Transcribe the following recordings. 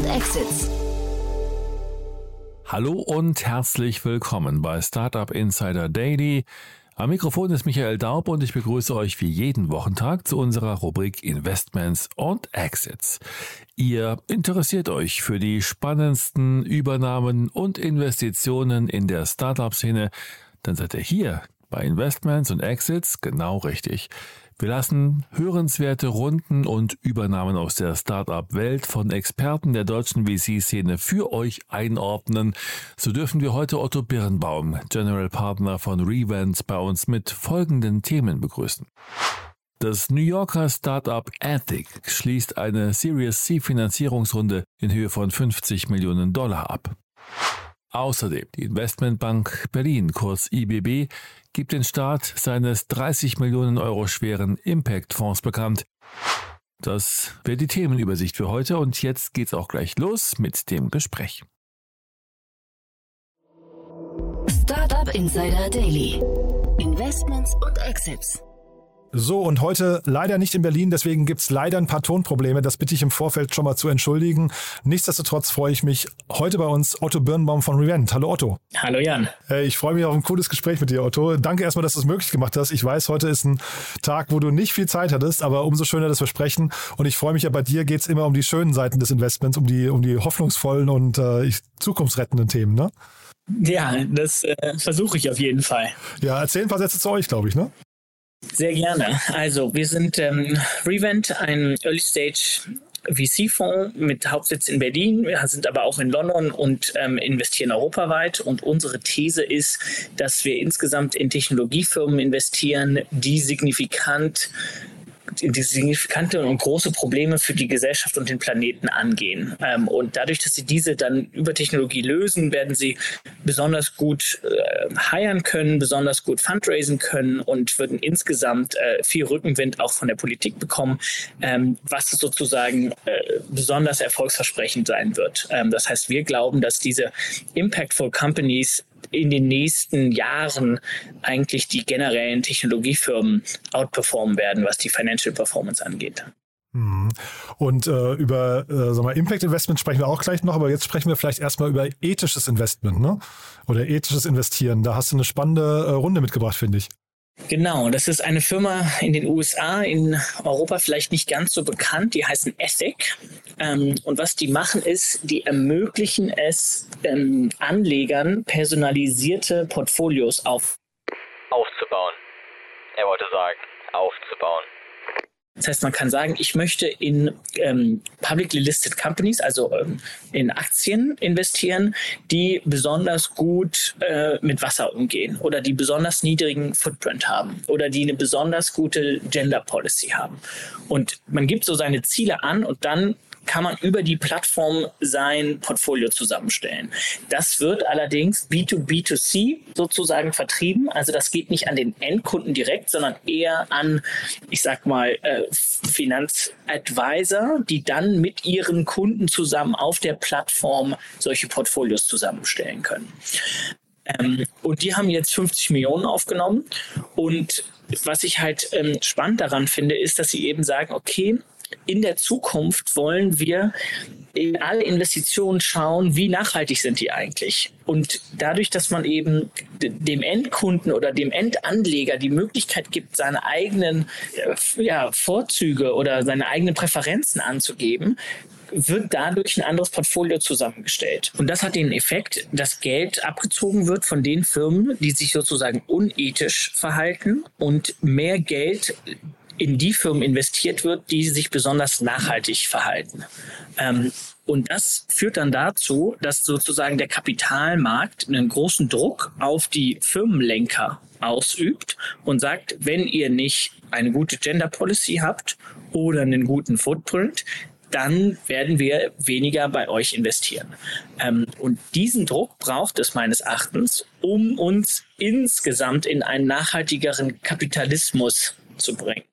und Exits. Hallo und herzlich willkommen bei Startup Insider Daily. Am Mikrofon ist Michael Daub und ich begrüße euch wie jeden Wochentag zu unserer Rubrik Investments und Exits. Ihr interessiert euch für die spannendsten Übernahmen und Investitionen in der Startup-Szene, dann seid ihr hier bei Investments und Exits genau richtig. Wir lassen hörenswerte Runden und Übernahmen aus der Startup-Welt von Experten der deutschen VC-Szene für euch einordnen. So dürfen wir heute Otto Birnbaum, General Partner von Revent, bei uns mit folgenden Themen begrüßen. Das New Yorker Startup Ethic schließt eine Series C Finanzierungsrunde in Höhe von 50 Millionen Dollar ab. Außerdem die Investmentbank Berlin, kurz IBB, gibt den Start seines 30 Millionen Euro schweren Impact-Fonds bekannt. Das wäre die Themenübersicht für heute und jetzt geht's auch gleich los mit dem Gespräch. Startup Insider Daily. Investments und Exits. So, und heute leider nicht in Berlin, deswegen gibt's leider ein paar Tonprobleme. Das bitte ich im Vorfeld schon mal zu entschuldigen. Nichtsdestotrotz freue ich mich heute bei uns Otto Birnbaum von Revent. Hallo Otto. Hallo Jan. Ich freue mich auf ein cooles Gespräch mit dir, Otto. Danke erstmal, dass du es möglich gemacht hast. Ich weiß, heute ist ein Tag, wo du nicht viel Zeit hattest, aber umso schöner, dass wir sprechen. Und ich freue mich ja, bei dir geht's immer um die schönen Seiten des Investments, um die, um die hoffnungsvollen und äh, zukunftsrettenden Themen, ne? Ja, das äh, versuche ich auf jeden Fall. Ja, erzähl ein paar Sätze zu euch, glaube ich, ne? Sehr gerne. Also, wir sind ähm, Revent, ein Early Stage VC-Fonds mit Hauptsitz in Berlin. Wir sind aber auch in London und ähm, investieren europaweit. Und unsere These ist, dass wir insgesamt in Technologiefirmen investieren, die signifikant die signifikante und große Probleme für die Gesellschaft und den Planeten angehen. Ähm, und dadurch, dass sie diese dann über Technologie lösen, werden sie besonders gut äh, heiern können, besonders gut fundraisen können und würden insgesamt äh, viel Rückenwind auch von der Politik bekommen, ähm, was sozusagen äh, besonders erfolgsversprechend sein wird. Ähm, das heißt, wir glauben, dass diese Impactful Companies in den nächsten Jahren eigentlich die generellen Technologiefirmen outperformen werden, was die Financial Performance angeht. Mhm. Und äh, über äh, mal, Impact Investment sprechen wir auch gleich noch, aber jetzt sprechen wir vielleicht erstmal über ethisches Investment, ne? Oder ethisches Investieren. Da hast du eine spannende äh, Runde mitgebracht, finde ich. Genau, das ist eine Firma in den USA, in Europa vielleicht nicht ganz so bekannt. Die heißen Ethic. Ähm, und was die machen ist, die ermöglichen es ähm, Anlegern personalisierte Portfolios auf aufzubauen. Er wollte sagen, aufzubauen. Das heißt, man kann sagen, ich möchte in ähm, publicly listed companies, also ähm, in Aktien investieren, die besonders gut äh, mit Wasser umgehen oder die besonders niedrigen Footprint haben oder die eine besonders gute Gender Policy haben. Und man gibt so seine Ziele an und dann kann man über die Plattform sein Portfolio zusammenstellen. Das wird allerdings B2B2C sozusagen vertrieben. Also das geht nicht an den Endkunden direkt, sondern eher an, ich sag mal, äh, Finanzadvisor, die dann mit ihren Kunden zusammen auf der Plattform solche Portfolios zusammenstellen können. Ähm, und die haben jetzt 50 Millionen aufgenommen. Und was ich halt ähm, spannend daran finde, ist, dass sie eben sagen, okay, in der Zukunft wollen wir in alle Investitionen schauen, wie nachhaltig sind die eigentlich. Und dadurch, dass man eben dem Endkunden oder dem Endanleger die Möglichkeit gibt, seine eigenen äh, ja, Vorzüge oder seine eigenen Präferenzen anzugeben, wird dadurch ein anderes Portfolio zusammengestellt. Und das hat den Effekt, dass Geld abgezogen wird von den Firmen, die sich sozusagen unethisch verhalten und mehr Geld in die Firmen investiert wird, die sich besonders nachhaltig verhalten. Ähm, und das führt dann dazu, dass sozusagen der Kapitalmarkt einen großen Druck auf die Firmenlenker ausübt und sagt, wenn ihr nicht eine gute Gender Policy habt oder einen guten Footprint, dann werden wir weniger bei euch investieren. Ähm, und diesen Druck braucht es meines Erachtens, um uns insgesamt in einen nachhaltigeren Kapitalismus zu bringen.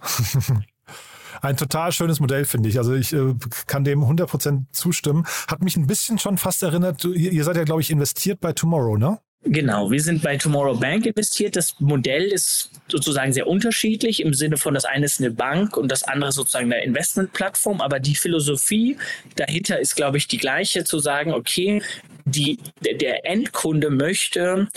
Ein total schönes Modell, finde ich. Also ich äh, kann dem 100% zustimmen. Hat mich ein bisschen schon fast erinnert, ihr, ihr seid ja, glaube ich, investiert bei Tomorrow, ne? Genau, wir sind bei Tomorrow Bank investiert. Das Modell ist sozusagen sehr unterschiedlich im Sinne von das eine ist eine Bank und das andere sozusagen eine Investmentplattform. Aber die Philosophie dahinter ist, glaube ich, die gleiche, zu sagen, okay, die, der Endkunde möchte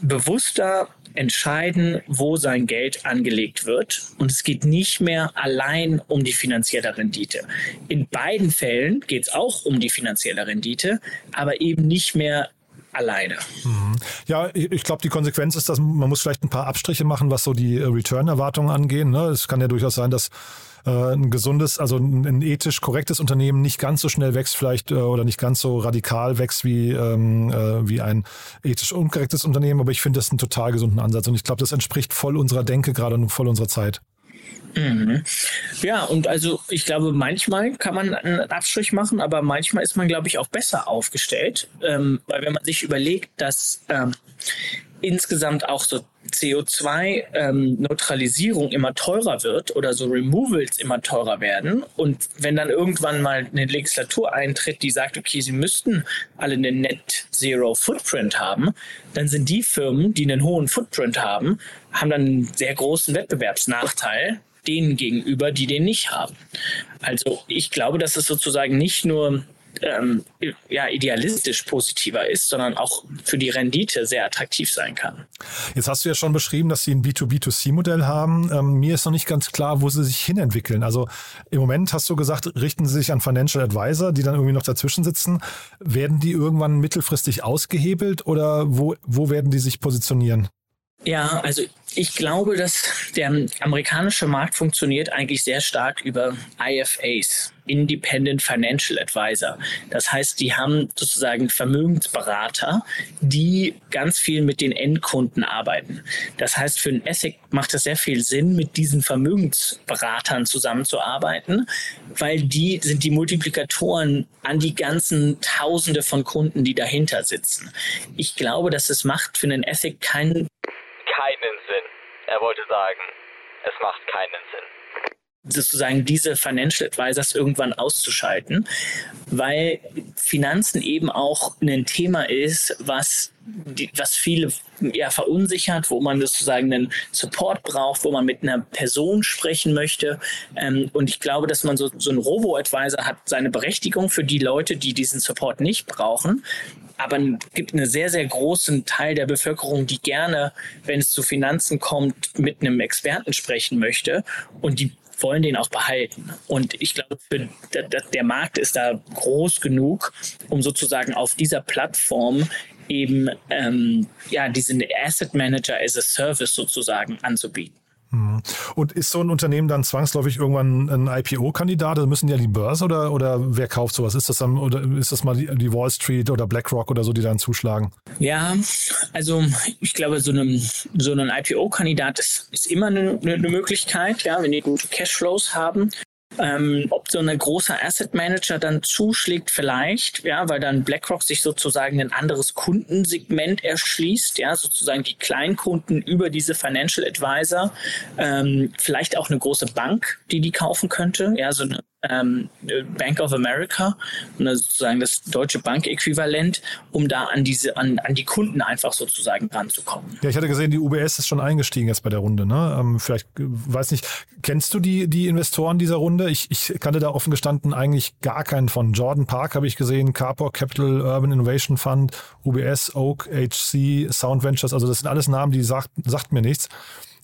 bewusster entscheiden, wo sein Geld angelegt wird. Und es geht nicht mehr allein um die finanzielle Rendite. In beiden Fällen geht es auch um die finanzielle Rendite, aber eben nicht mehr alleine. Mhm. Ja, ich glaube, die Konsequenz ist, dass man muss vielleicht ein paar Abstriche machen, was so die äh, Return-Erwartungen angehen. Ne? Es kann ja durchaus sein, dass ein gesundes, also ein, ethisch korrektes Unternehmen nicht ganz so schnell wächst vielleicht äh, oder nicht ganz so radikal wächst wie, ähm, wie ein ethisch unkorrektes Unternehmen. Aber ich finde das einen total gesunden Ansatz und ich glaube, das entspricht voll unserer Denke gerade und voll unserer Zeit. Mhm. Ja, und also ich glaube, manchmal kann man einen Abstrich machen, aber manchmal ist man, glaube ich, auch besser aufgestellt, ähm, weil wenn man sich überlegt, dass ähm, insgesamt auch so CO2-Neutralisierung ähm, immer teurer wird oder so Removals immer teurer werden. Und wenn dann irgendwann mal eine Legislatur eintritt, die sagt, okay, sie müssten alle einen Net Zero Footprint haben, dann sind die Firmen, die einen hohen Footprint haben, haben dann einen sehr großen Wettbewerbsnachteil denen gegenüber, die den nicht haben. Also ich glaube, dass es sozusagen nicht nur ähm, ja, idealistisch positiver ist, sondern auch für die Rendite sehr attraktiv sein kann. Jetzt hast du ja schon beschrieben, dass sie ein B2B2C-Modell haben. Ähm, mir ist noch nicht ganz klar, wo sie sich hinentwickeln. Also im Moment hast du gesagt, richten sie sich an Financial Advisor, die dann irgendwie noch dazwischen sitzen. Werden die irgendwann mittelfristig ausgehebelt oder wo, wo werden die sich positionieren? Ja, also ich glaube, dass der amerikanische Markt funktioniert eigentlich sehr stark über IFAs, Independent Financial Advisor. Das heißt, die haben sozusagen Vermögensberater, die ganz viel mit den Endkunden arbeiten. Das heißt, für ein ESSEC macht es sehr viel Sinn, mit diesen Vermögensberatern zusammenzuarbeiten, weil die sind die Multiplikatoren an die ganzen Tausende von Kunden, die dahinter sitzen. Ich glaube, dass es macht für einen ESSEC keinen sagen, es macht keinen Sinn. Sozusagen diese Financial Advisors irgendwann auszuschalten, weil Finanzen eben auch ein Thema ist, was, die, was viele ja, verunsichert, wo man sozusagen einen Support braucht, wo man mit einer Person sprechen möchte. Ähm, und ich glaube, dass man so, so ein Robo-Advisor hat seine Berechtigung für die Leute, die diesen Support nicht brauchen aber es gibt einen sehr, sehr großen Teil der Bevölkerung, die gerne, wenn es zu Finanzen kommt, mit einem Experten sprechen möchte und die wollen den auch behalten. Und ich glaube, der, Markt ist da groß genug, um sozusagen auf dieser Plattform eben ähm, ja diesen Asset Manager as a Service sozusagen anzubieten. Mhm. Und ist so ein Unternehmen dann zwangsläufig irgendwann ein IPO-Kandidat? Also müssen die an die Börse oder, oder wer kauft sowas? Ist das dann oder ist das mal die, die Wall Street oder BlackRock oder so, die dann zuschlagen? Ja, also ich glaube, so, einem, so ein IPO-Kandidat ist, ist immer eine, eine Möglichkeit, ja, wenn die gute Cashflows haben. Ähm, ob so ein großer Asset Manager dann zuschlägt, vielleicht, ja, weil dann BlackRock sich sozusagen ein anderes Kundensegment erschließt, ja, sozusagen die Kleinkunden über diese Financial Advisor, ähm, vielleicht auch eine große Bank, die die kaufen könnte, ja, so eine Bank of America, sozusagen das deutsche Bankäquivalent, um da an diese, an, an die Kunden einfach sozusagen ranzukommen. Ja, ich hatte gesehen, die UBS ist schon eingestiegen jetzt bei der Runde. Ne? Ähm, vielleicht, äh, weiß nicht, kennst du die, die Investoren dieser Runde? Ich, ich kannte da offen gestanden eigentlich gar keinen von. Jordan Park habe ich gesehen, Carport Capital Urban Innovation Fund, UBS, Oak, HC, Sound Ventures, also das sind alles Namen, die sagt, sagt mir nichts.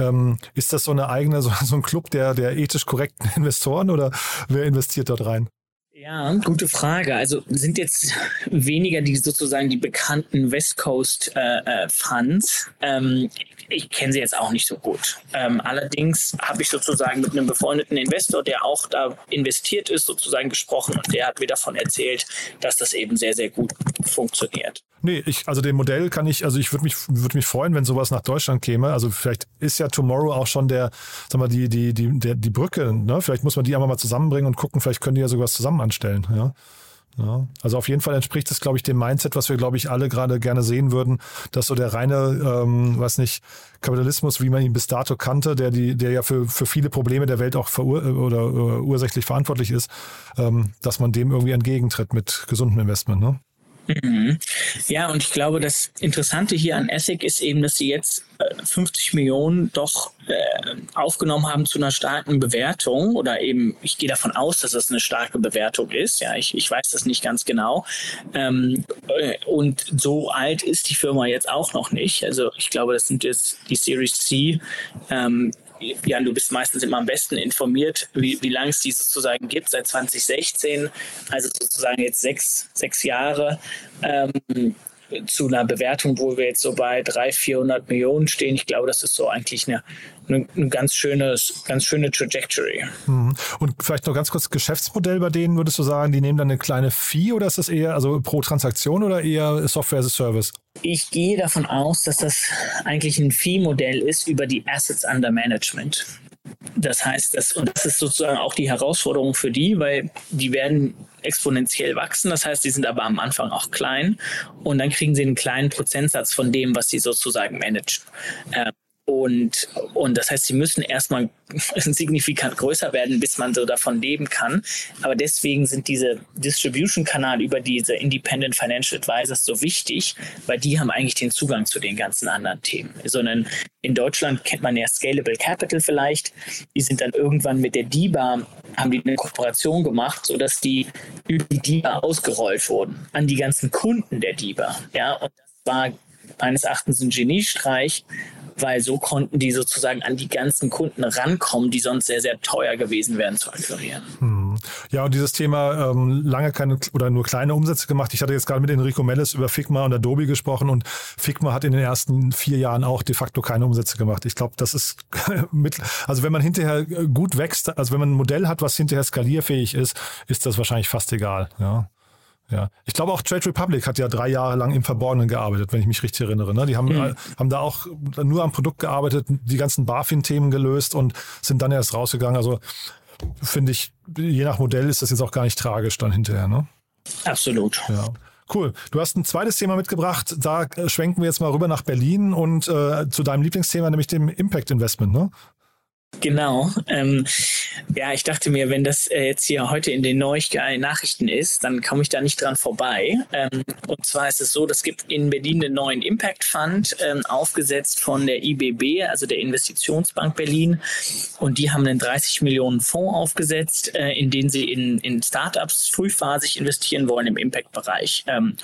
Ähm, ist das so eine eigene, so, so ein Club der, der ethisch korrekten Investoren oder wer investiert dort rein? Ja, gute Frage. Also sind jetzt weniger die sozusagen die bekannten West Coast äh, äh, Funds. Ähm, ich kenne sie jetzt auch nicht so gut. Ähm, allerdings habe ich sozusagen mit einem befreundeten Investor, der auch da investiert ist, sozusagen gesprochen und der hat mir davon erzählt, dass das eben sehr, sehr gut funktioniert. Nee, ich, also dem Modell kann ich, also ich würde mich, würde mich freuen, wenn sowas nach Deutschland käme. Also vielleicht ist ja Tomorrow auch schon der, sag mal, die, die, die, der, die Brücke, ne? Vielleicht muss man die einfach mal zusammenbringen und gucken, vielleicht können die ja sowas zusammen anstellen, ja. Ja, also auf jeden Fall entspricht es, glaube ich, dem Mindset, was wir, glaube ich, alle gerade gerne sehen würden, dass so der reine, ähm, weiß nicht, Kapitalismus, wie man ihn bis dato kannte, der die, der ja für, für viele Probleme der Welt auch verur oder uh, ursächlich verantwortlich ist, ähm, dass man dem irgendwie entgegentritt mit gesundem Investment. Ne? Mhm. Ja, und ich glaube, das Interessante hier an Essig ist eben, dass sie jetzt 50 äh, Millionen doch äh, aufgenommen haben zu einer starken Bewertung oder eben, ich gehe davon aus, dass das eine starke Bewertung ist. Ja, ich, ich weiß das nicht ganz genau. Ähm, äh, und so alt ist die Firma jetzt auch noch nicht. Also ich glaube, das sind jetzt die Series C. Ähm, Jan, du bist meistens immer am besten informiert, wie, wie lange es die sozusagen gibt, seit 2016, also sozusagen jetzt sechs, sechs Jahre. Ähm, zu einer Bewertung, wo wir jetzt so bei 300, 400 Millionen stehen. Ich glaube, das ist so eigentlich eine, eine, eine ganz, schönes, ganz schöne Trajectory. Mhm. Und vielleicht noch ganz kurz Geschäftsmodell bei denen, würdest du sagen, die nehmen dann eine kleine Fee oder ist das eher also pro Transaktion oder eher Software as a Service? Ich gehe davon aus, dass das eigentlich ein Fee-Modell ist über die Assets under Management. Das heißt, das, und das ist sozusagen auch die Herausforderung für die, weil die werden exponentiell wachsen. Das heißt, die sind aber am Anfang auch klein und dann kriegen sie einen kleinen Prozentsatz von dem, was sie sozusagen managen. Ähm, und, und das heißt, sie müssen erstmal signifikant größer werden, bis man so davon leben kann. Aber deswegen sind diese Distribution-Kanal über diese Independent Financial Advisors so wichtig, weil die haben eigentlich den Zugang zu den ganzen anderen Themen. Sondern in Deutschland kennt man ja Scalable Capital vielleicht. Die sind dann irgendwann mit der DIBA, haben die eine Kooperation gemacht, sodass die über die DIBA ausgerollt wurden an die ganzen Kunden der DIBA. Ja, und das war meines Erachtens ein Geniestreich, weil so konnten die sozusagen an die ganzen Kunden rankommen, die sonst sehr, sehr teuer gewesen wären zu akquirieren. Hm. Ja, und dieses Thema ähm, lange keine oder nur kleine Umsätze gemacht. Ich hatte jetzt gerade mit Enrico Mellis über Figma und Adobe gesprochen und Figma hat in den ersten vier Jahren auch de facto keine Umsätze gemacht. Ich glaube, das ist mit, also wenn man hinterher gut wächst, also wenn man ein Modell hat, was hinterher skalierfähig ist, ist das wahrscheinlich fast egal. Ja. Ja, ich glaube auch Trade Republic hat ja drei Jahre lang im Verborgenen gearbeitet, wenn ich mich richtig erinnere. Ne? Die haben, mhm. haben da auch nur am Produkt gearbeitet, die ganzen BaFin-Themen gelöst und sind dann erst rausgegangen. Also finde ich, je nach Modell ist das jetzt auch gar nicht tragisch dann hinterher. Ne? Absolut. Ja. Cool. Du hast ein zweites Thema mitgebracht. Da schwenken wir jetzt mal rüber nach Berlin und äh, zu deinem Lieblingsthema, nämlich dem Impact Investment. Ne? Genau. Ähm, ja, ich dachte mir, wenn das äh, jetzt hier heute in den Neuigkeiten Nachrichten ist, dann komme ich da nicht dran vorbei. Ähm, und zwar ist es so, es gibt in Berlin einen neuen Impact Fund, ähm, aufgesetzt von der IBB, also der Investitionsbank Berlin. Und die haben einen 30 Millionen Fonds aufgesetzt, äh, in den sie in, in Startups frühphasig investieren wollen im Impact-Bereich. Ähm,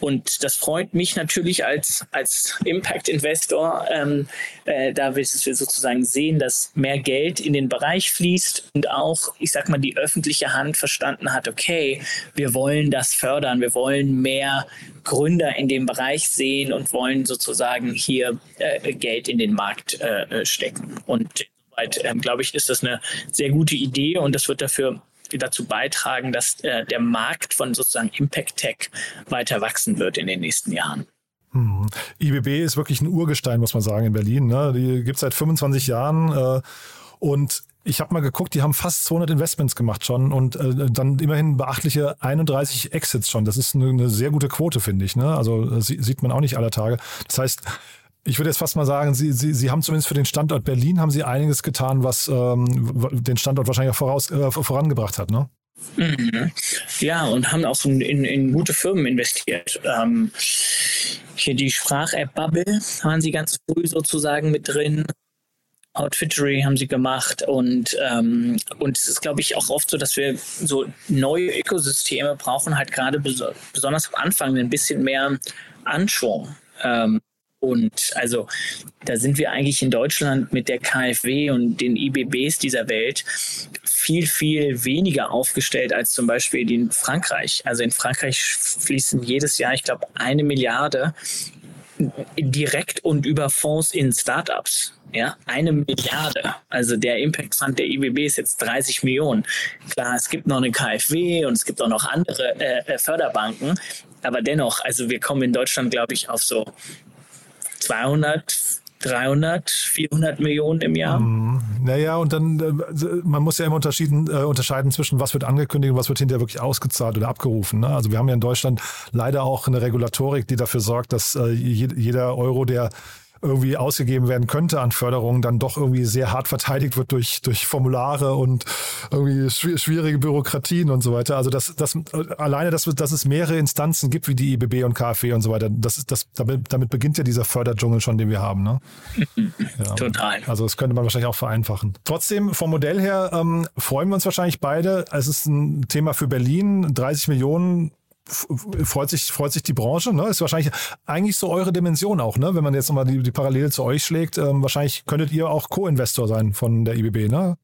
und das freut mich natürlich als, als Impact-Investor, ähm, äh, da wir sozusagen sehen, dass mehr Geld in den Bereich fließt und auch, ich sag mal, die öffentliche Hand verstanden hat, okay, wir wollen das fördern, wir wollen mehr Gründer in dem Bereich sehen und wollen sozusagen hier äh, Geld in den Markt äh, stecken. Und insoweit, ähm, glaube ich, ist das eine sehr gute Idee und das wird dafür dazu beitragen, dass äh, der Markt von sozusagen Impact Tech weiter wachsen wird in den nächsten Jahren. Hm. IBB ist wirklich ein Urgestein, muss man sagen, in Berlin. Ne? Die gibt es seit 25 Jahren. Äh, und ich habe mal geguckt, die haben fast 200 Investments gemacht schon und äh, dann immerhin beachtliche 31 Exits schon. Das ist eine, eine sehr gute Quote, finde ich. Ne? Also äh, sieht man auch nicht aller Tage. Das heißt, ich würde jetzt fast mal sagen, Sie, Sie, Sie haben zumindest für den Standort Berlin haben Sie einiges getan, was ähm, den Standort wahrscheinlich auch voraus, äh, vorangebracht hat, ne? Mhm. Ja, und haben auch so in, in gute Firmen investiert. Ähm, hier die Sprach-App Bubble waren sie ganz früh sozusagen mit drin. Outfittery haben sie gemacht und, ähm, und es ist, glaube ich, auch oft so, dass wir so neue Ökosysteme brauchen, halt gerade bes besonders am Anfang ein bisschen mehr Anschwung. Ähm, und also da sind wir eigentlich in Deutschland mit der KfW und den IBBs dieser Welt viel, viel weniger aufgestellt als zum Beispiel in Frankreich. Also in Frankreich fließen jedes Jahr, ich glaube, eine Milliarde direkt und über Fonds in Startups. Ja, eine Milliarde. Also der Impact Fund der IBB ist jetzt 30 Millionen. Klar, es gibt noch eine KfW und es gibt auch noch andere äh, Förderbanken. Aber dennoch, also wir kommen in Deutschland, glaube ich, auf so 200, 300, 400 Millionen im Jahr. Mhm. Naja, und dann, äh, man muss ja immer unterschieden, äh, unterscheiden zwischen, was wird angekündigt und was wird hinterher wirklich ausgezahlt oder abgerufen. Ne? Also wir haben ja in Deutschland leider auch eine Regulatorik, die dafür sorgt, dass äh, jeder Euro, der irgendwie ausgegeben werden könnte an Förderungen, dann doch irgendwie sehr hart verteidigt wird durch, durch Formulare und irgendwie schwierige Bürokratien und so weiter. Also das, das alleine, dass, dass es mehrere Instanzen gibt wie die IBB und KfW und so weiter, das ist das, damit, damit beginnt ja dieser Förderdschungel schon, den wir haben. Ne? Ja. Total. Also das könnte man wahrscheinlich auch vereinfachen. Trotzdem, vom Modell her ähm, freuen wir uns wahrscheinlich beide. Es ist ein Thema für Berlin, 30 Millionen freut sich, freut sich die Branche, ne? Ist wahrscheinlich eigentlich so eure Dimension auch, ne? Wenn man jetzt nochmal die, die Parallele zu euch schlägt, ähm, wahrscheinlich könntet ihr auch Co-Investor sein von der IBB, ne?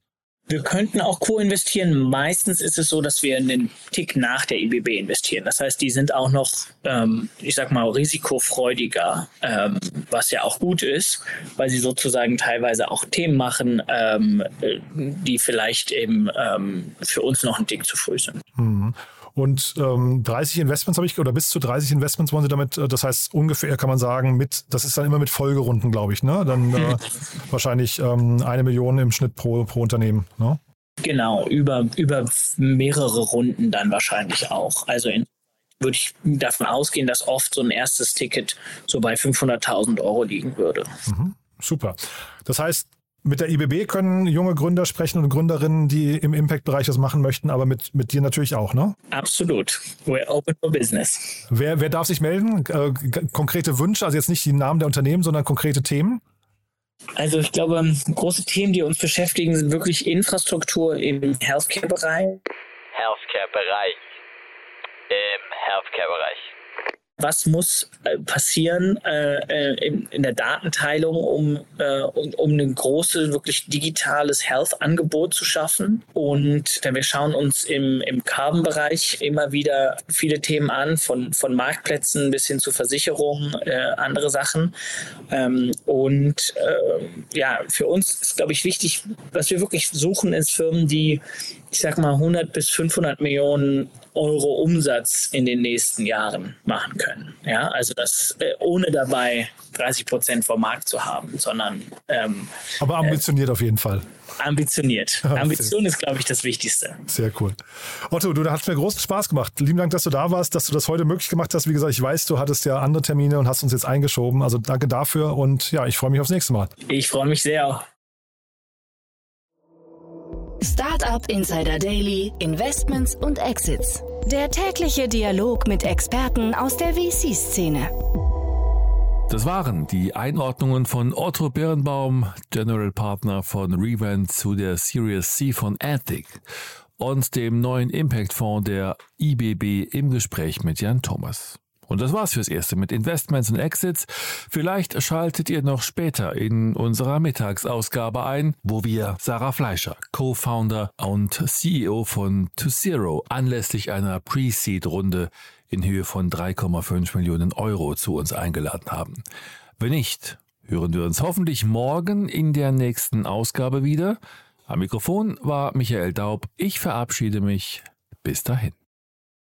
Wir könnten auch co-investieren. Meistens ist es so, dass wir einen Tick nach der IBB investieren. Das heißt, die sind auch noch, ähm, ich sag mal, risikofreudiger, ähm, was ja auch gut ist, weil sie sozusagen teilweise auch Themen machen, ähm, die vielleicht eben ähm, für uns noch ein Tick zu früh sind. Mhm. Und ähm, 30 Investments habe ich, oder bis zu 30 Investments wollen Sie damit, äh, das heißt ungefähr kann man sagen, mit, das ist dann immer mit Folgerunden, glaube ich, ne? Dann äh, wahrscheinlich ähm, eine Million im Schnitt pro, pro Unternehmen, ne? Genau, über, über mehrere Runden dann wahrscheinlich auch. Also in, würde ich davon ausgehen, dass oft so ein erstes Ticket so bei 500.000 Euro liegen würde. Mhm, super. Das heißt, mit der IBB können junge Gründer sprechen und Gründerinnen, die im Impact-Bereich das machen möchten, aber mit, mit dir natürlich auch, ne? Absolut. We're open for business. Wer, wer darf sich melden? Äh, konkrete Wünsche, also jetzt nicht die Namen der Unternehmen, sondern konkrete Themen? Also ich glaube, große Themen, die uns beschäftigen, sind wirklich Infrastruktur im Healthcare-Bereich. Healthcare-Bereich. Im Healthcare-Bereich was muss äh, passieren äh, äh, in, der Datenteilung, um, um, um ein großes, wirklich digitales Health-Angebot zu schaffen. Und wir schauen uns im, im Carbon-Bereich immer wieder viele Themen an, von, von Marktplätzen bis hin zu Versicherungen, andere Sachen. Ähm, und ja, für uns ist, glaube ich, wichtig, was wir wirklich suchen, ist Firmen, die ich sag mal, 100 bis 500 Millionen Euro Umsatz in den nächsten Jahren machen können. Ja, also das äh, ohne dabei 30 Prozent vom Markt zu haben, sondern. Ähm, Aber ambitioniert äh, auf jeden Fall. Ambitioniert. Ambition ist, glaube ich, das Wichtigste. Sehr cool. Otto, du, es mir großen Spaß gemacht. Lieben Dank, dass du da warst, dass du das heute möglich gemacht hast. Wie gesagt, ich weiß, du hattest ja andere Termine und hast uns jetzt eingeschoben. Also danke dafür und ja, ich freue mich aufs nächste Mal. Ich freue mich sehr. Startup Insider Daily, Investments und Exits. Der tägliche Dialog mit Experten aus der VC-Szene. Das waren die Einordnungen von Otto Birnbaum, General Partner von Revent zu der Series C von Ethic und dem neuen Impact Fonds der IBB im Gespräch mit Jan Thomas. Und das war's fürs Erste mit Investments und Exits. Vielleicht schaltet ihr noch später in unserer Mittagsausgabe ein, wo wir Sarah Fleischer, Co-Founder und CEO von To Zero, anlässlich einer Pre-Seed-Runde in Höhe von 3,5 Millionen Euro zu uns eingeladen haben. Wenn nicht, hören wir uns hoffentlich morgen in der nächsten Ausgabe wieder. Am Mikrofon war Michael Daub. Ich verabschiede mich. Bis dahin.